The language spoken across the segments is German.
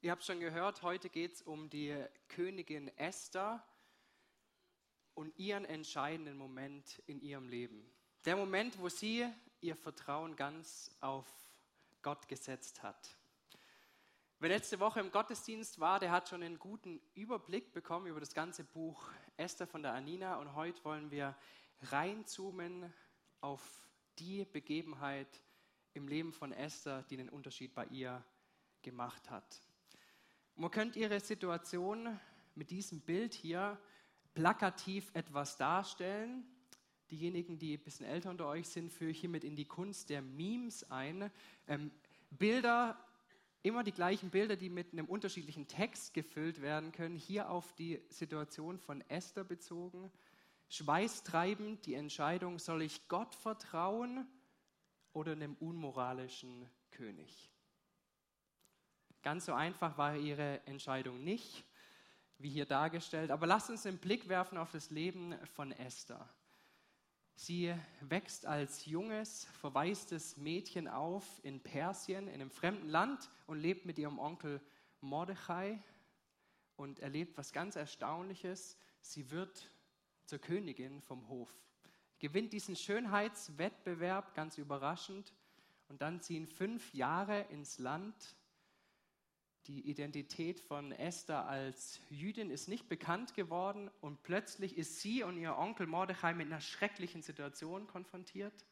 Ihr habt schon gehört, heute geht es um die Königin Esther und ihren entscheidenden Moment in ihrem Leben. Der Moment, wo sie ihr Vertrauen ganz auf Gott gesetzt hat. Wer letzte Woche im Gottesdienst war, der hat schon einen guten Überblick bekommen über das ganze Buch Esther von der Anina und heute wollen wir reinzoomen auf die Begebenheit im Leben von Esther, die den Unterschied bei ihr gemacht hat. Man könnte ihre Situation mit diesem Bild hier plakativ etwas darstellen. Diejenigen, die ein bisschen älter unter euch sind, führe ich hiermit in die Kunst der Memes ein. Ähm, Bilder, immer die gleichen Bilder, die mit einem unterschiedlichen Text gefüllt werden können, hier auf die Situation von Esther bezogen. Schweißtreibend die Entscheidung, soll ich Gott vertrauen oder einem unmoralischen König? Ganz so einfach war ihre Entscheidung nicht, wie hier dargestellt. Aber lasst uns einen Blick werfen auf das Leben von Esther. Sie wächst als junges, verwaistes Mädchen auf in Persien, in einem fremden Land und lebt mit ihrem Onkel Mordechai und erlebt was ganz Erstaunliches. Sie wird zur Königin vom Hof, gewinnt diesen Schönheitswettbewerb ganz überraschend und dann ziehen fünf Jahre ins Land die Identität von Esther als Jüdin ist nicht bekannt geworden und plötzlich ist sie und ihr Onkel Mordechai mit einer schrecklichen Situation konfrontiert.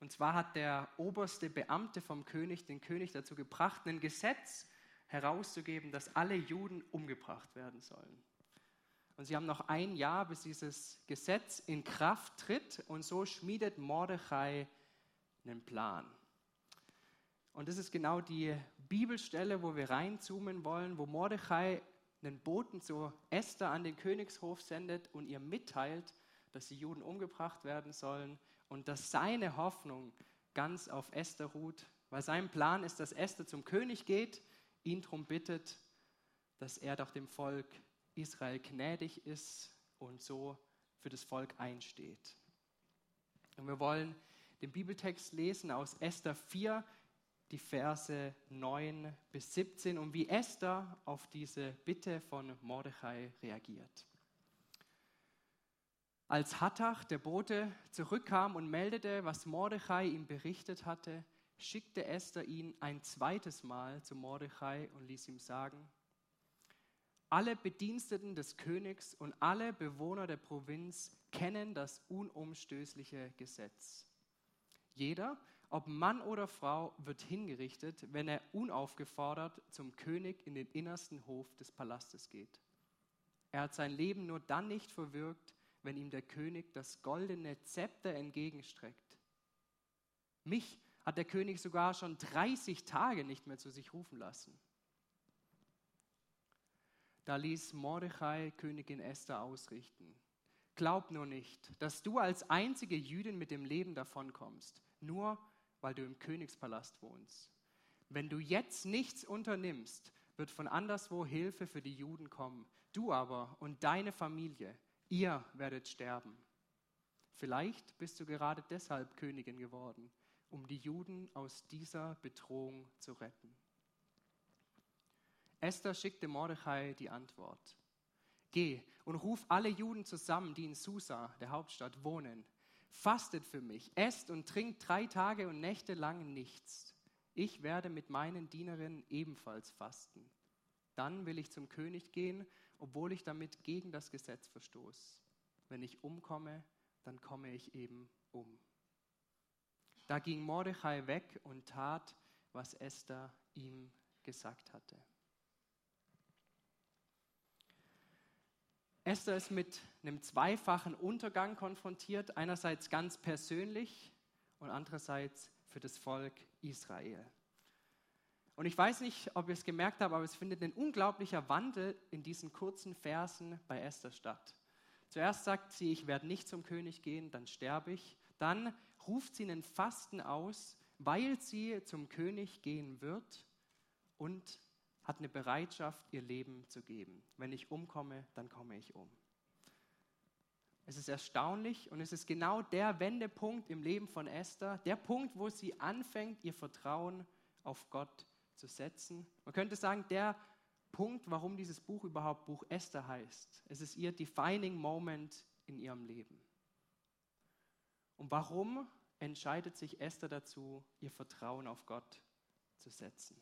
Und zwar hat der oberste Beamte vom König den König dazu gebracht, ein Gesetz herauszugeben, dass alle Juden umgebracht werden sollen. Und sie haben noch ein Jahr, bis dieses Gesetz in Kraft tritt und so schmiedet Mordechai einen Plan. Und das ist genau die Bibelstelle, wo wir reinzoomen wollen, wo Mordechai einen Boten zu Esther an den Königshof sendet und ihr mitteilt, dass die Juden umgebracht werden sollen und dass seine Hoffnung ganz auf Esther ruht, weil sein Plan ist, dass Esther zum König geht, ihn darum bittet, dass er doch dem Volk Israel gnädig ist und so für das Volk einsteht. Und wir wollen den Bibeltext lesen aus Esther 4, die Verse 9 bis 17 und wie Esther auf diese Bitte von Mordechai reagiert. Als Hattach, der Bote, zurückkam und meldete, was Mordechai ihm berichtet hatte, schickte Esther ihn ein zweites Mal zu Mordechai und ließ ihm sagen, alle Bediensteten des Königs und alle Bewohner der Provinz kennen das unumstößliche Gesetz. Jeder, ob Mann oder Frau, wird hingerichtet, wenn er unaufgefordert zum König in den innersten Hof des Palastes geht. Er hat sein Leben nur dann nicht verwirkt, wenn ihm der König das goldene Zepter entgegenstreckt. Mich hat der König sogar schon 30 Tage nicht mehr zu sich rufen lassen. Da ließ Mordechai Königin Esther ausrichten. Glaub nur nicht, dass du als einzige Jüdin mit dem Leben davonkommst, nur weil du im Königspalast wohnst. Wenn du jetzt nichts unternimmst, wird von anderswo Hilfe für die Juden kommen. Du aber und deine Familie, ihr werdet sterben. Vielleicht bist du gerade deshalb Königin geworden, um die Juden aus dieser Bedrohung zu retten. Esther schickte Mordechai die Antwort. Geh und ruf alle Juden zusammen, die in Susa, der Hauptstadt, wohnen fastet für mich, esst und trinkt drei Tage und Nächte lang nichts. Ich werde mit meinen Dienerinnen ebenfalls fasten. Dann will ich zum König gehen, obwohl ich damit gegen das Gesetz verstoße. Wenn ich umkomme, dann komme ich eben um. Da ging Mordechai weg und tat, was Esther ihm gesagt hatte. Esther ist mit einem zweifachen Untergang konfrontiert, einerseits ganz persönlich und andererseits für das Volk Israel. Und ich weiß nicht, ob ihr es gemerkt habt, aber es findet ein unglaublicher Wandel in diesen kurzen Versen bei Esther statt. Zuerst sagt sie, ich werde nicht zum König gehen, dann sterbe ich. Dann ruft sie einen Fasten aus, weil sie zum König gehen wird und hat eine Bereitschaft, ihr Leben zu geben. Wenn ich umkomme, dann komme ich um. Es ist erstaunlich und es ist genau der Wendepunkt im Leben von Esther, der Punkt, wo sie anfängt, ihr Vertrauen auf Gott zu setzen. Man könnte sagen, der Punkt, warum dieses Buch überhaupt Buch Esther heißt. Es ist ihr defining Moment in ihrem Leben. Und warum entscheidet sich Esther dazu, ihr Vertrauen auf Gott zu setzen?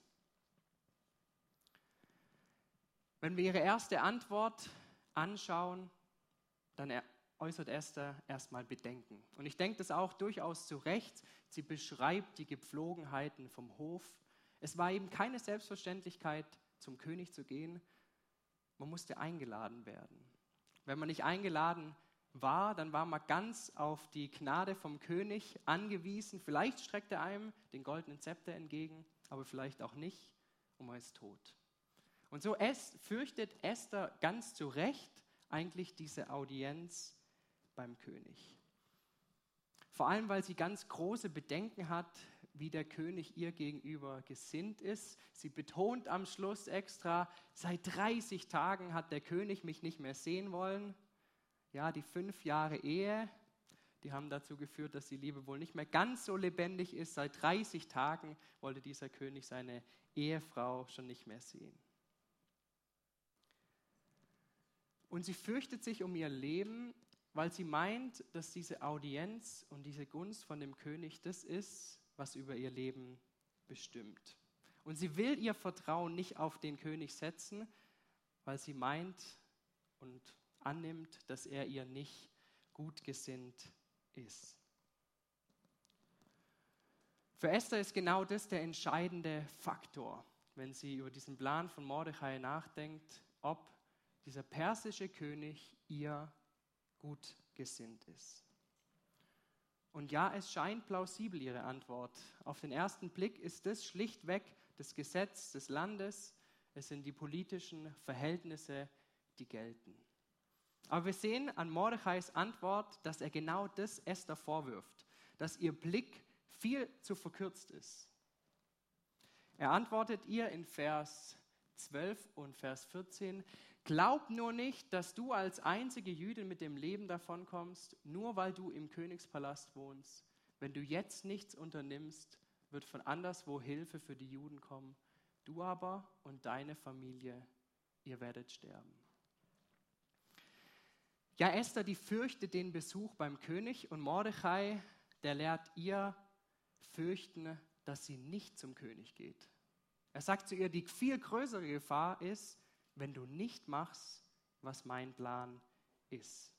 Wenn wir ihre erste Antwort anschauen, dann äußert Esther erstmal Bedenken. Und ich denke das auch durchaus zu Recht. Sie beschreibt die Gepflogenheiten vom Hof. Es war eben keine Selbstverständlichkeit, zum König zu gehen. Man musste eingeladen werden. Wenn man nicht eingeladen war, dann war man ganz auf die Gnade vom König angewiesen. Vielleicht streckt er einem den goldenen Zepter entgegen, aber vielleicht auch nicht und man ist tot. Und so fürchtet Esther ganz zu Recht eigentlich diese Audienz beim König. Vor allem, weil sie ganz große Bedenken hat, wie der König ihr gegenüber gesinnt ist. Sie betont am Schluss extra, seit 30 Tagen hat der König mich nicht mehr sehen wollen. Ja, die fünf Jahre Ehe, die haben dazu geführt, dass die Liebe wohl nicht mehr ganz so lebendig ist. Seit 30 Tagen wollte dieser König seine Ehefrau schon nicht mehr sehen. Und sie fürchtet sich um ihr Leben, weil sie meint, dass diese Audienz und diese Gunst von dem König das ist, was über ihr Leben bestimmt. Und sie will ihr Vertrauen nicht auf den König setzen, weil sie meint und annimmt, dass er ihr nicht gut gesinnt ist. Für Esther ist genau das der entscheidende Faktor, wenn sie über diesen Plan von Mordechai nachdenkt, ob dieser persische König ihr gut gesinnt ist. Und ja, es scheint plausibel, ihre Antwort. Auf den ersten Blick ist das schlichtweg das Gesetz des Landes. Es sind die politischen Verhältnisse, die gelten. Aber wir sehen an Mordechais Antwort, dass er genau das Esther vorwirft, dass ihr Blick viel zu verkürzt ist. Er antwortet ihr in Vers 12 und Vers 14, Glaub nur nicht, dass du als einzige Jüdin mit dem Leben davonkommst, nur weil du im Königspalast wohnst. Wenn du jetzt nichts unternimmst, wird von anderswo Hilfe für die Juden kommen. Du aber und deine Familie, ihr werdet sterben. Ja, Esther, die fürchtet den Besuch beim König und Mordechai, der lehrt ihr fürchten, dass sie nicht zum König geht. Er sagt zu ihr, die viel größere Gefahr ist, wenn du nicht machst, was mein Plan ist.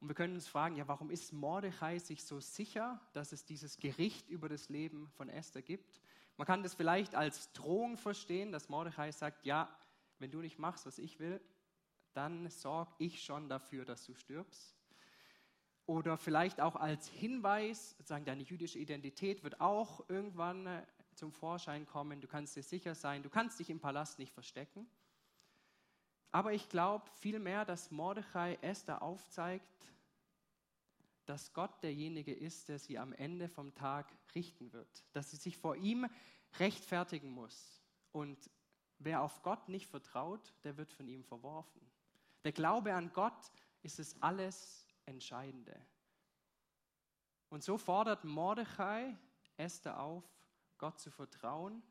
Und wir können uns fragen, ja, warum ist Mordechai sich so sicher, dass es dieses Gericht über das Leben von Esther gibt? Man kann das vielleicht als Drohung verstehen, dass Mordechai sagt, ja, wenn du nicht machst, was ich will, dann sorge ich schon dafür, dass du stirbst. Oder vielleicht auch als Hinweis, sagen, deine jüdische Identität wird auch irgendwann äh, zum Vorschein kommen. Du kannst dir sicher sein, du kannst dich im Palast nicht verstecken. Aber ich glaube vielmehr, dass Mordechai Esther aufzeigt, dass Gott derjenige ist, der sie am Ende vom Tag richten wird. Dass sie sich vor ihm rechtfertigen muss. Und wer auf Gott nicht vertraut, der wird von ihm verworfen. Der Glaube an Gott ist es alles Entscheidende. Und so fordert Mordechai Esther auf, Gott zu vertrauen,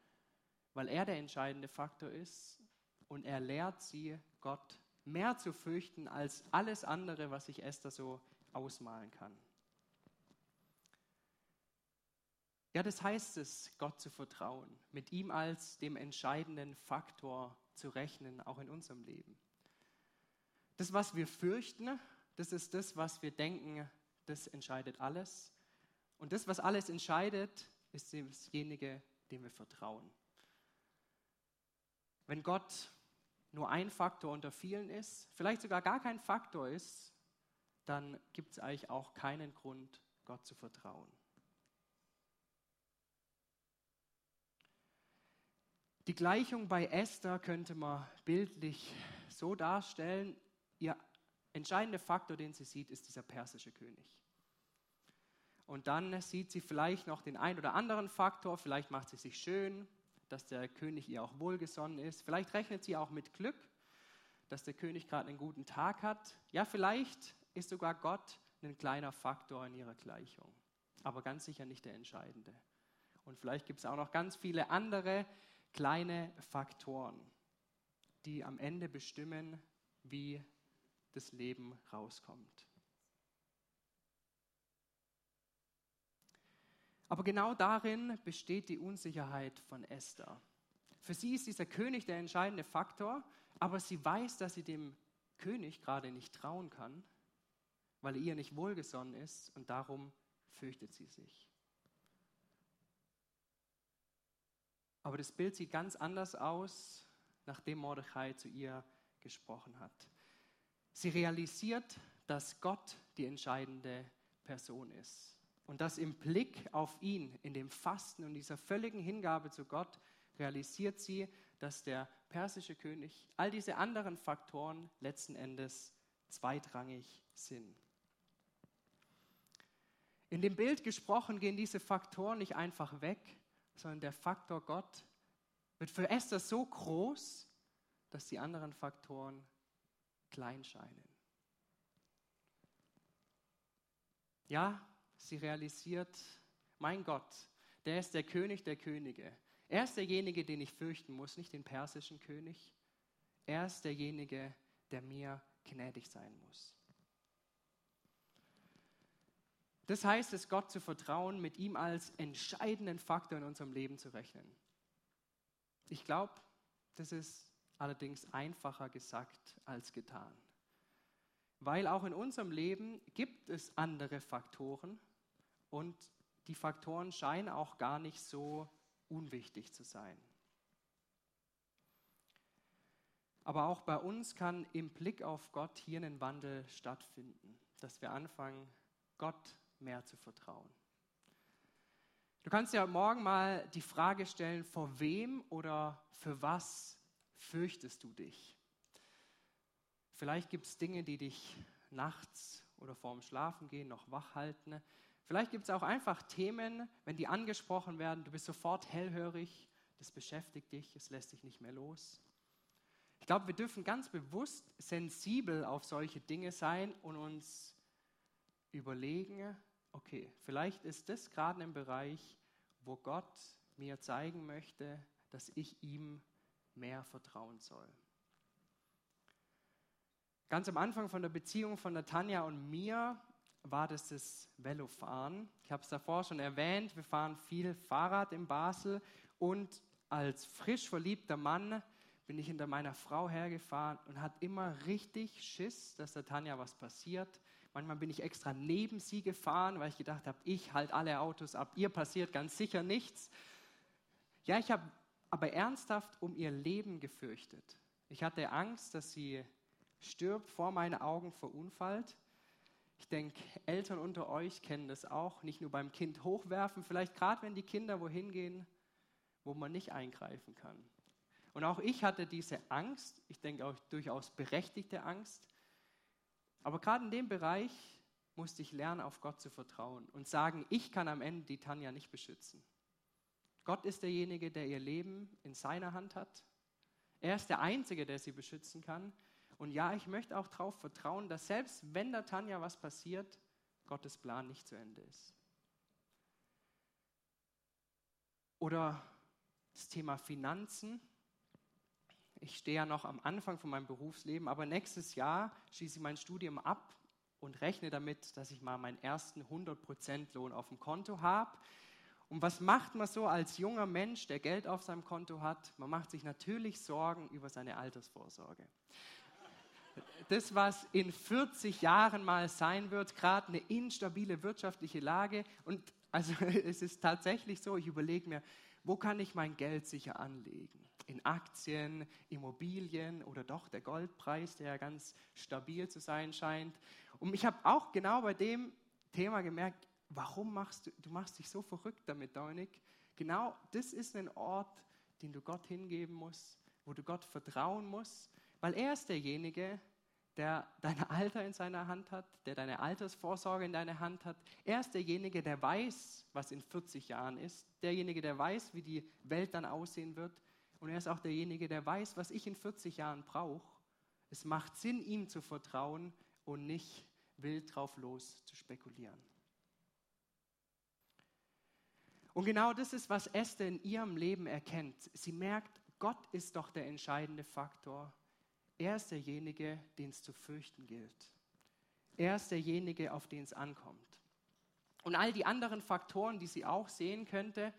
weil er der entscheidende Faktor ist und er lehrt sie, Gott mehr zu fürchten als alles andere, was sich Esther so ausmalen kann. Ja, das heißt es, Gott zu vertrauen, mit ihm als dem entscheidenden Faktor zu rechnen, auch in unserem Leben. Das, was wir fürchten, das ist das, was wir denken, das entscheidet alles. Und das, was alles entscheidet, ist dasjenige, dem wir vertrauen. Wenn Gott nur ein Faktor unter vielen ist, vielleicht sogar gar kein Faktor ist, dann gibt es eigentlich auch keinen Grund, Gott zu vertrauen. Die Gleichung bei Esther könnte man bildlich so darstellen, ihr entscheidender Faktor, den sie sieht, ist dieser persische König. Und dann sieht sie vielleicht noch den ein oder anderen Faktor, vielleicht macht sie sich schön, dass der König ihr auch wohlgesonnen ist. Vielleicht rechnet sie auch mit Glück, dass der König gerade einen guten Tag hat. Ja, vielleicht ist sogar Gott ein kleiner Faktor in ihrer Gleichung, aber ganz sicher nicht der entscheidende. Und vielleicht gibt es auch noch ganz viele andere kleine Faktoren, die am Ende bestimmen, wie das Leben rauskommt. Aber genau darin besteht die Unsicherheit von Esther. Für sie ist dieser König der entscheidende Faktor, aber sie weiß, dass sie dem König gerade nicht trauen kann, weil er ihr nicht wohlgesonnen ist und darum fürchtet sie sich. Aber das Bild sieht ganz anders aus, nachdem Mordechai zu ihr gesprochen hat. Sie realisiert, dass Gott die entscheidende Person ist und dass im Blick auf ihn, in dem Fasten und dieser völligen Hingabe zu Gott, realisiert sie, dass der persische König, all diese anderen Faktoren letzten Endes zweitrangig sind. In dem Bild gesprochen gehen diese Faktoren nicht einfach weg, sondern der Faktor Gott wird für Esther so groß, dass die anderen Faktoren klein scheinen. Ja, sie realisiert, mein Gott, der ist der König der Könige. Er ist derjenige, den ich fürchten muss, nicht den persischen König. Er ist derjenige, der mir gnädig sein muss. Das heißt es, Gott zu vertrauen, mit ihm als entscheidenden Faktor in unserem Leben zu rechnen. Ich glaube, das ist allerdings einfacher gesagt als getan. Weil auch in unserem Leben gibt es andere Faktoren und die Faktoren scheinen auch gar nicht so unwichtig zu sein. Aber auch bei uns kann im Blick auf Gott hier ein Wandel stattfinden, dass wir anfangen, Gott mehr zu vertrauen. Du kannst ja morgen mal die Frage stellen, vor wem oder für was fürchtest du dich? Vielleicht gibt es Dinge, die dich nachts oder vorm Schlafengehen noch wach halten. Vielleicht gibt es auch einfach Themen, wenn die angesprochen werden, du bist sofort hellhörig, das beschäftigt dich, es lässt dich nicht mehr los. Ich glaube, wir dürfen ganz bewusst sensibel auf solche Dinge sein und uns überlegen, okay, vielleicht ist das gerade ein Bereich, wo Gott mir zeigen möchte, dass ich ihm mehr vertrauen soll. Ganz am Anfang von der Beziehung von Natanja und mir war das das Velofahren. Ich habe es davor schon erwähnt, wir fahren viel Fahrrad in Basel und als frisch verliebter Mann bin ich hinter meiner Frau hergefahren und hat immer richtig Schiss, dass der Tanja was passiert. Manchmal bin ich extra neben sie gefahren, weil ich gedacht habe, ich halte alle Autos ab, ihr passiert ganz sicher nichts. Ja, ich habe aber ernsthaft um ihr Leben gefürchtet. Ich hatte Angst, dass sie stirbt, vor meinen Augen verunfallt. Ich denke, Eltern unter euch kennen das auch, nicht nur beim Kind hochwerfen, vielleicht gerade wenn die Kinder wohin gehen, wo man nicht eingreifen kann. Und auch ich hatte diese Angst, ich denke auch durchaus berechtigte Angst, aber gerade in dem Bereich musste ich lernen, auf Gott zu vertrauen und sagen, ich kann am Ende die Tanja nicht beschützen. Gott ist derjenige, der ihr Leben in seiner Hand hat. Er ist der Einzige, der sie beschützen kann. Und ja, ich möchte auch darauf vertrauen, dass selbst wenn der Tanja was passiert, Gottes Plan nicht zu Ende ist. Oder das Thema Finanzen ich stehe ja noch am Anfang von meinem Berufsleben, aber nächstes Jahr schließe ich mein Studium ab und rechne damit, dass ich mal meinen ersten 100% Lohn auf dem Konto habe. Und was macht man so als junger Mensch, der Geld auf seinem Konto hat? Man macht sich natürlich Sorgen über seine Altersvorsorge. Das, was in 40 Jahren mal sein wird, gerade eine instabile wirtschaftliche Lage. Und also es ist tatsächlich so, ich überlege mir, wo kann ich mein Geld sicher anlegen? in Aktien, Immobilien oder doch der Goldpreis, der ja ganz stabil zu sein scheint. Und ich habe auch genau bei dem Thema gemerkt, warum machst du, du machst dich so verrückt damit, Dominik. Genau das ist ein Ort, den du Gott hingeben musst, wo du Gott vertrauen musst, weil er ist derjenige, der dein Alter in seiner Hand hat, der deine Altersvorsorge in deiner Hand hat. Er ist derjenige, der weiß, was in 40 Jahren ist, derjenige, der weiß, wie die Welt dann aussehen wird. Und er ist auch derjenige, der weiß, was ich in 40 Jahren brauche. Es macht Sinn, ihm zu vertrauen und nicht wild drauf los zu spekulieren. Und genau das ist, was Esther in ihrem Leben erkennt. Sie merkt, Gott ist doch der entscheidende Faktor. Er ist derjenige, den es zu fürchten gilt. Er ist derjenige, auf den es ankommt. Und all die anderen Faktoren, die sie auch sehen könnte,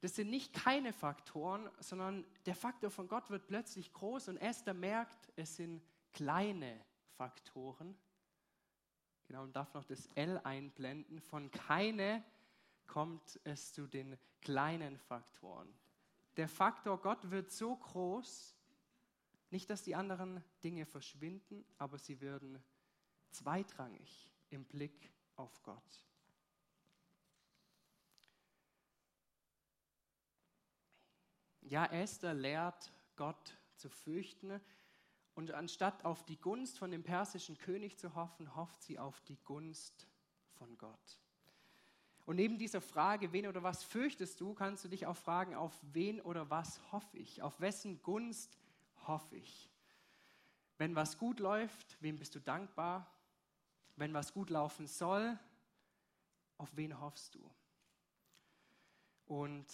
das sind nicht keine Faktoren, sondern der Faktor von Gott wird plötzlich groß und Esther merkt, es sind kleine Faktoren. Genau, und darf noch das L einblenden. Von keine kommt es zu den kleinen Faktoren. Der Faktor Gott wird so groß, nicht, dass die anderen Dinge verschwinden, aber sie werden zweitrangig im Blick auf Gott. Ja, Esther lehrt Gott zu fürchten und anstatt auf die Gunst von dem persischen König zu hoffen, hofft sie auf die Gunst von Gott. Und neben dieser Frage, wen oder was fürchtest du, kannst du dich auch fragen, auf wen oder was hoffe ich? Auf wessen Gunst hoffe ich? Wenn was gut läuft, wem bist du dankbar? Wenn was gut laufen soll, auf wen hoffst du? Und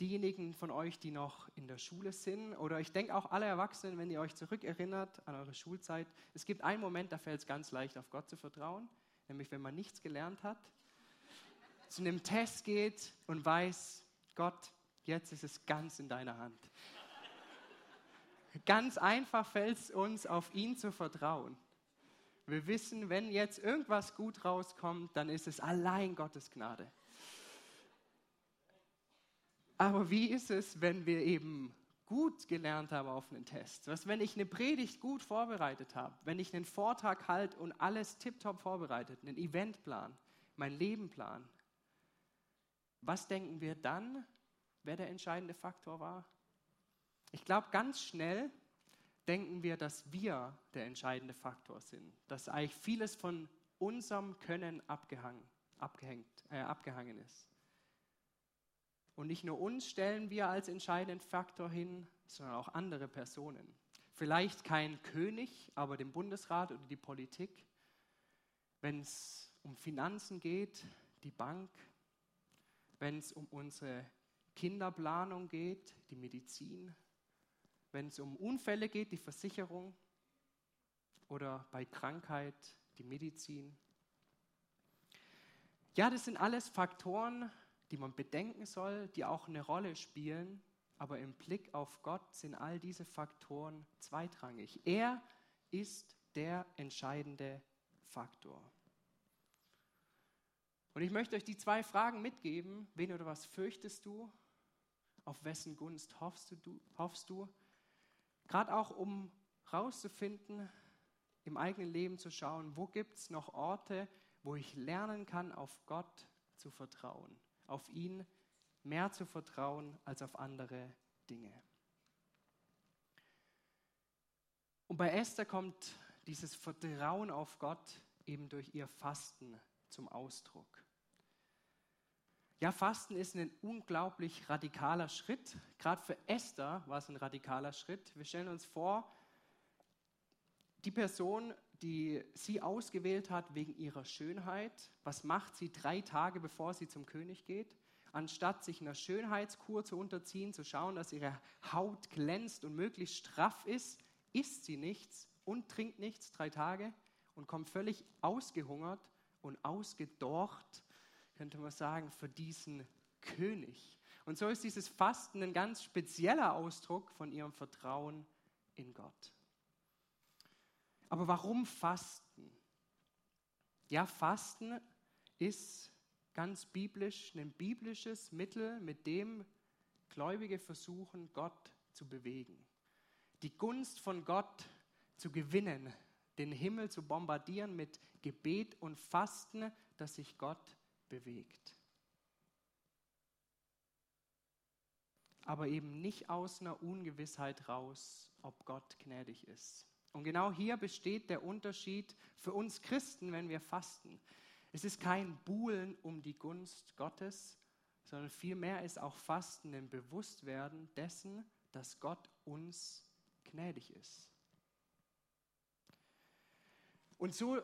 diejenigen von euch, die noch in der Schule sind, oder ich denke auch alle Erwachsenen, wenn ihr euch zurückerinnert an eure Schulzeit, es gibt einen Moment, da fällt es ganz leicht, auf Gott zu vertrauen, nämlich wenn man nichts gelernt hat, zu einem Test geht und weiß, Gott, jetzt ist es ganz in deiner Hand. Ganz einfach fällt es uns, auf ihn zu vertrauen. Wir wissen, wenn jetzt irgendwas gut rauskommt, dann ist es allein Gottes Gnade. Aber wie ist es, wenn wir eben gut gelernt haben auf einen Test? Was, wenn ich eine Predigt gut vorbereitet habe, wenn ich einen Vortrag halte und alles tiptop vorbereitet, einen Eventplan, mein Lebenplan? Was denken wir dann, wer der entscheidende Faktor war? Ich glaube, ganz schnell denken wir, dass wir der entscheidende Faktor sind, dass eigentlich vieles von unserem Können abgehangen, abgehängt, äh, abgehangen ist. Und nicht nur uns stellen wir als entscheidenden Faktor hin, sondern auch andere Personen. Vielleicht kein König, aber den Bundesrat oder die Politik. Wenn es um Finanzen geht, die Bank. Wenn es um unsere Kinderplanung geht, die Medizin. Wenn es um Unfälle geht, die Versicherung. Oder bei Krankheit, die Medizin. Ja, das sind alles Faktoren, die man bedenken soll, die auch eine Rolle spielen, aber im Blick auf Gott sind all diese Faktoren zweitrangig. Er ist der entscheidende Faktor. Und ich möchte euch die zwei Fragen mitgeben. Wen oder was fürchtest du? Auf wessen Gunst hoffst du? Hoffst du? Gerade auch, um herauszufinden, im eigenen Leben zu schauen, wo gibt es noch Orte, wo ich lernen kann, auf Gott zu vertrauen auf ihn mehr zu vertrauen als auf andere Dinge. Und bei Esther kommt dieses Vertrauen auf Gott eben durch ihr Fasten zum Ausdruck. Ja, Fasten ist ein unglaublich radikaler Schritt. Gerade für Esther war es ein radikaler Schritt. Wir stellen uns vor, die Person, die sie ausgewählt hat wegen ihrer Schönheit. Was macht sie drei Tage bevor sie zum König geht? Anstatt sich einer Schönheitskur zu unterziehen, zu schauen, dass ihre Haut glänzt und möglichst straff ist, isst sie nichts und trinkt nichts drei Tage und kommt völlig ausgehungert und ausgedorcht, könnte man sagen, für diesen König. Und so ist dieses Fasten ein ganz spezieller Ausdruck von ihrem Vertrauen in Gott. Aber warum Fasten? Ja, Fasten ist ganz biblisch ein biblisches Mittel, mit dem Gläubige versuchen, Gott zu bewegen. Die Gunst von Gott zu gewinnen, den Himmel zu bombardieren mit Gebet und Fasten, dass sich Gott bewegt. Aber eben nicht aus einer Ungewissheit raus, ob Gott gnädig ist. Und genau hier besteht der Unterschied für uns Christen, wenn wir fasten. Es ist kein Buhlen um die Gunst Gottes, sondern vielmehr ist auch Fasten ein Bewusstwerden dessen, dass Gott uns gnädig ist. Und so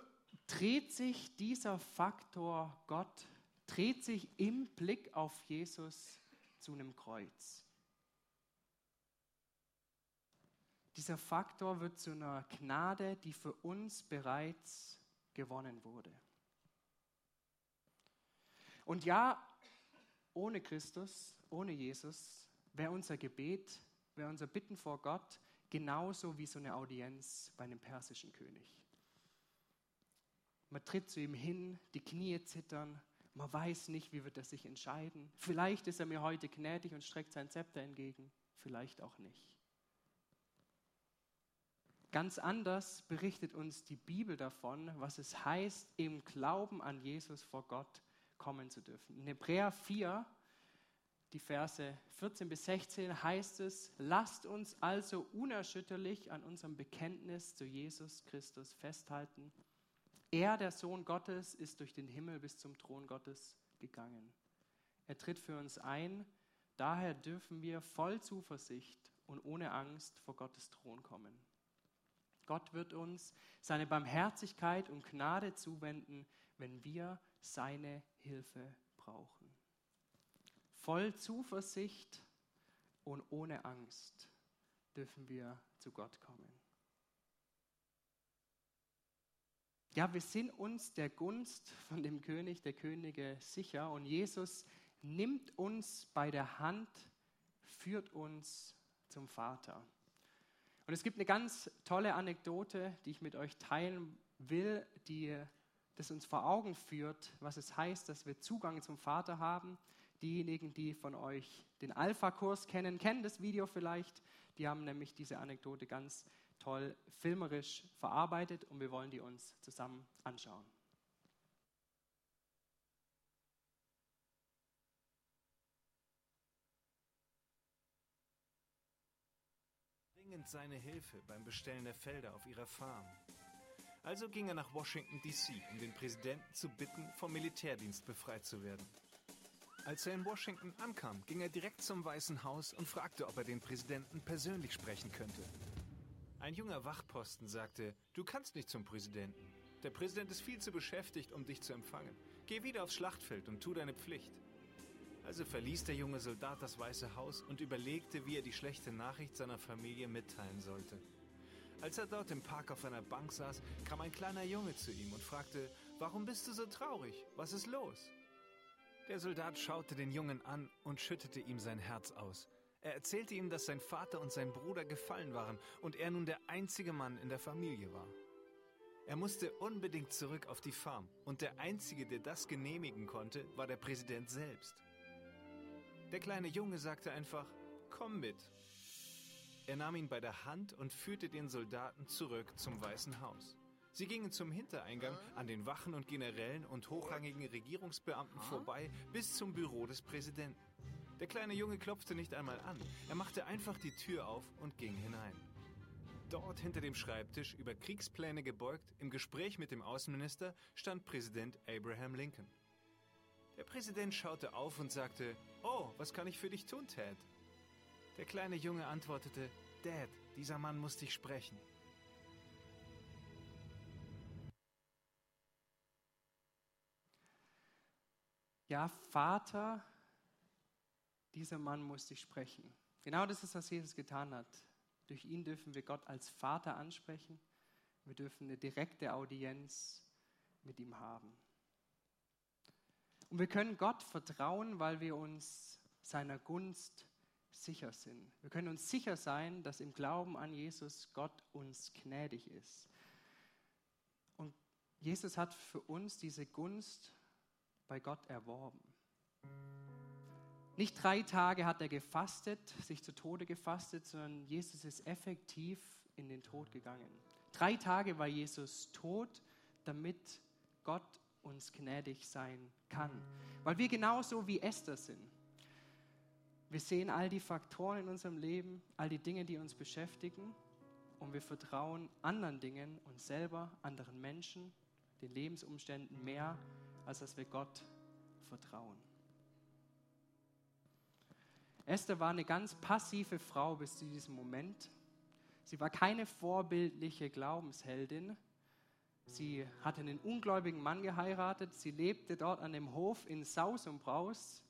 dreht sich dieser Faktor Gott dreht sich im Blick auf Jesus zu einem Kreuz. Dieser Faktor wird zu einer Gnade, die für uns bereits gewonnen wurde. Und ja, ohne Christus, ohne Jesus, wäre unser Gebet, wäre unser Bitten vor Gott genauso wie so eine Audienz bei einem persischen König. Man tritt zu ihm hin, die Knie zittern, man weiß nicht, wie wird er sich entscheiden. Vielleicht ist er mir heute gnädig und streckt sein Zepter entgegen, vielleicht auch nicht. Ganz anders berichtet uns die Bibel davon, was es heißt, im Glauben an Jesus vor Gott kommen zu dürfen. In Hebräer 4, die Verse 14 bis 16 heißt es, lasst uns also unerschütterlich an unserem Bekenntnis zu Jesus Christus festhalten. Er, der Sohn Gottes, ist durch den Himmel bis zum Thron Gottes gegangen. Er tritt für uns ein, daher dürfen wir voll Zuversicht und ohne Angst vor Gottes Thron kommen. Gott wird uns seine Barmherzigkeit und Gnade zuwenden, wenn wir seine Hilfe brauchen. Voll Zuversicht und ohne Angst dürfen wir zu Gott kommen. Ja, wir sind uns der Gunst von dem König der Könige sicher und Jesus nimmt uns bei der Hand, führt uns zum Vater. Und es gibt eine ganz tolle Anekdote, die ich mit euch teilen will, die das uns vor Augen führt, was es heißt, dass wir Zugang zum Vater haben. Diejenigen, die von euch den Alpha-Kurs kennen, kennen das Video vielleicht. Die haben nämlich diese Anekdote ganz toll filmerisch verarbeitet und wir wollen die uns zusammen anschauen. dringend seine Hilfe beim Bestellen der Felder auf ihrer Farm. Also ging er nach Washington, D.C., um den Präsidenten zu bitten, vom Militärdienst befreit zu werden. Als er in Washington ankam, ging er direkt zum Weißen Haus und fragte, ob er den Präsidenten persönlich sprechen könnte. Ein junger Wachposten sagte, du kannst nicht zum Präsidenten. Der Präsident ist viel zu beschäftigt, um dich zu empfangen. Geh wieder aufs Schlachtfeld und tu deine Pflicht. Also verließ der junge Soldat das Weiße Haus und überlegte, wie er die schlechte Nachricht seiner Familie mitteilen sollte. Als er dort im Park auf einer Bank saß, kam ein kleiner Junge zu ihm und fragte, Warum bist du so traurig? Was ist los? Der Soldat schaute den Jungen an und schüttete ihm sein Herz aus. Er erzählte ihm, dass sein Vater und sein Bruder gefallen waren und er nun der einzige Mann in der Familie war. Er musste unbedingt zurück auf die Farm und der einzige, der das genehmigen konnte, war der Präsident selbst. Der kleine Junge sagte einfach, komm mit. Er nahm ihn bei der Hand und führte den Soldaten zurück zum Weißen Haus. Sie gingen zum Hintereingang an den Wachen und Generälen und hochrangigen Regierungsbeamten vorbei bis zum Büro des Präsidenten. Der kleine Junge klopfte nicht einmal an. Er machte einfach die Tür auf und ging hinein. Dort hinter dem Schreibtisch, über Kriegspläne gebeugt, im Gespräch mit dem Außenminister, stand Präsident Abraham Lincoln. Der Präsident schaute auf und sagte, Oh, was kann ich für dich tun, Ted? Der kleine Junge antwortete, Dad, dieser Mann muss dich sprechen. Ja, Vater, dieser Mann muss dich sprechen. Genau das ist, was Jesus getan hat. Durch ihn dürfen wir Gott als Vater ansprechen. Wir dürfen eine direkte Audienz mit ihm haben. Und wir können Gott vertrauen, weil wir uns seiner Gunst sicher sind. Wir können uns sicher sein, dass im Glauben an Jesus Gott uns gnädig ist. Und Jesus hat für uns diese Gunst bei Gott erworben. Nicht drei Tage hat er gefastet, sich zu Tode gefastet, sondern Jesus ist effektiv in den Tod gegangen. Drei Tage war Jesus tot, damit Gott uns gnädig sein kann. Weil wir genauso wie Esther sind. Wir sehen all die Faktoren in unserem Leben, all die Dinge, die uns beschäftigen und wir vertrauen anderen Dingen, uns selber, anderen Menschen, den Lebensumständen mehr, als dass wir Gott vertrauen. Esther war eine ganz passive Frau bis zu diesem Moment. Sie war keine vorbildliche Glaubensheldin, Sie hatte einen ungläubigen Mann geheiratet. Sie lebte dort an dem Hof in Saus und Braus,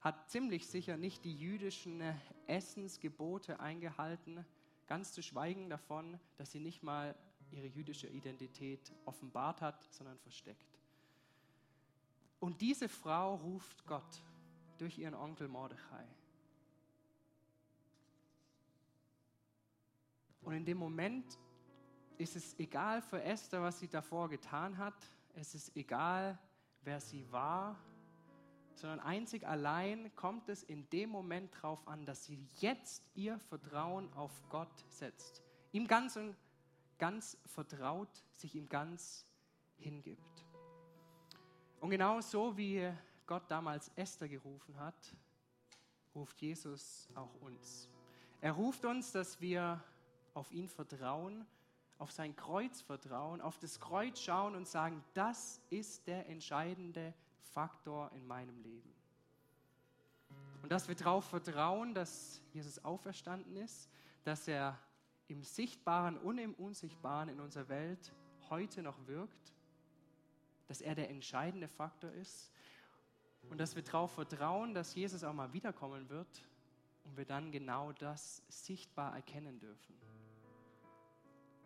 hat ziemlich sicher nicht die jüdischen Essensgebote eingehalten, ganz zu schweigen davon, dass sie nicht mal ihre jüdische Identität offenbart hat, sondern versteckt. Und diese Frau ruft Gott durch ihren Onkel Mordechai. Und in dem Moment ist es egal für Esther, was sie davor getan hat. Es ist egal, wer sie war, sondern einzig allein kommt es in dem Moment darauf an, dass sie jetzt ihr Vertrauen auf Gott setzt. Ihm ganz und ganz vertraut, sich ihm ganz hingibt. Und genau so wie Gott damals Esther gerufen hat, ruft Jesus auch uns. Er ruft uns, dass wir auf ihn vertrauen, auf sein Kreuz vertrauen, auf das Kreuz schauen und sagen, das ist der entscheidende Faktor in meinem Leben. Und dass wir darauf vertrauen, dass Jesus auferstanden ist, dass er im Sichtbaren und im Unsichtbaren in unserer Welt heute noch wirkt, dass er der entscheidende Faktor ist und dass wir darauf vertrauen, dass Jesus auch mal wiederkommen wird und wir dann genau das sichtbar erkennen dürfen.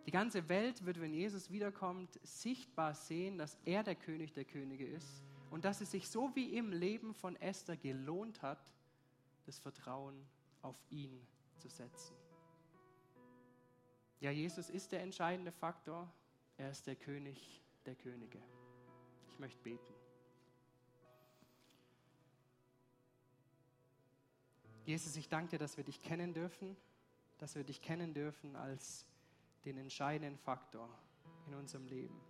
Die ganze Welt wird, wenn Jesus wiederkommt, sichtbar sehen, dass er der König der Könige ist und dass es sich so wie im Leben von Esther gelohnt hat, das Vertrauen auf ihn zu setzen. Ja, Jesus ist der entscheidende Faktor. Er ist der König der Könige. Ich möchte beten. Jesus, ich danke dir, dass wir dich kennen dürfen, dass wir dich kennen dürfen als den entscheidenden Faktor in unserem Leben.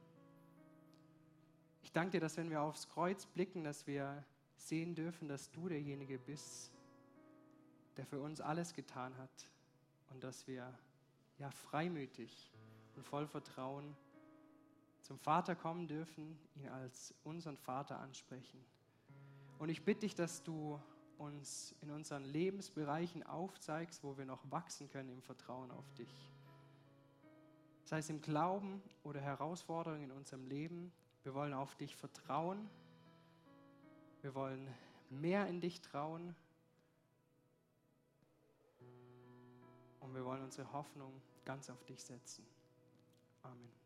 Ich danke dir, dass wenn wir aufs Kreuz blicken, dass wir sehen dürfen, dass du derjenige bist, der für uns alles getan hat und dass wir ja freimütig und voll Vertrauen zum Vater kommen dürfen, ihn als unseren Vater ansprechen. Und ich bitte dich, dass du uns in unseren Lebensbereichen aufzeigst, wo wir noch wachsen können im Vertrauen auf dich. Sei es im Glauben oder Herausforderungen in unserem Leben, wir wollen auf dich vertrauen. Wir wollen mehr in dich trauen. Und wir wollen unsere Hoffnung ganz auf dich setzen. Amen.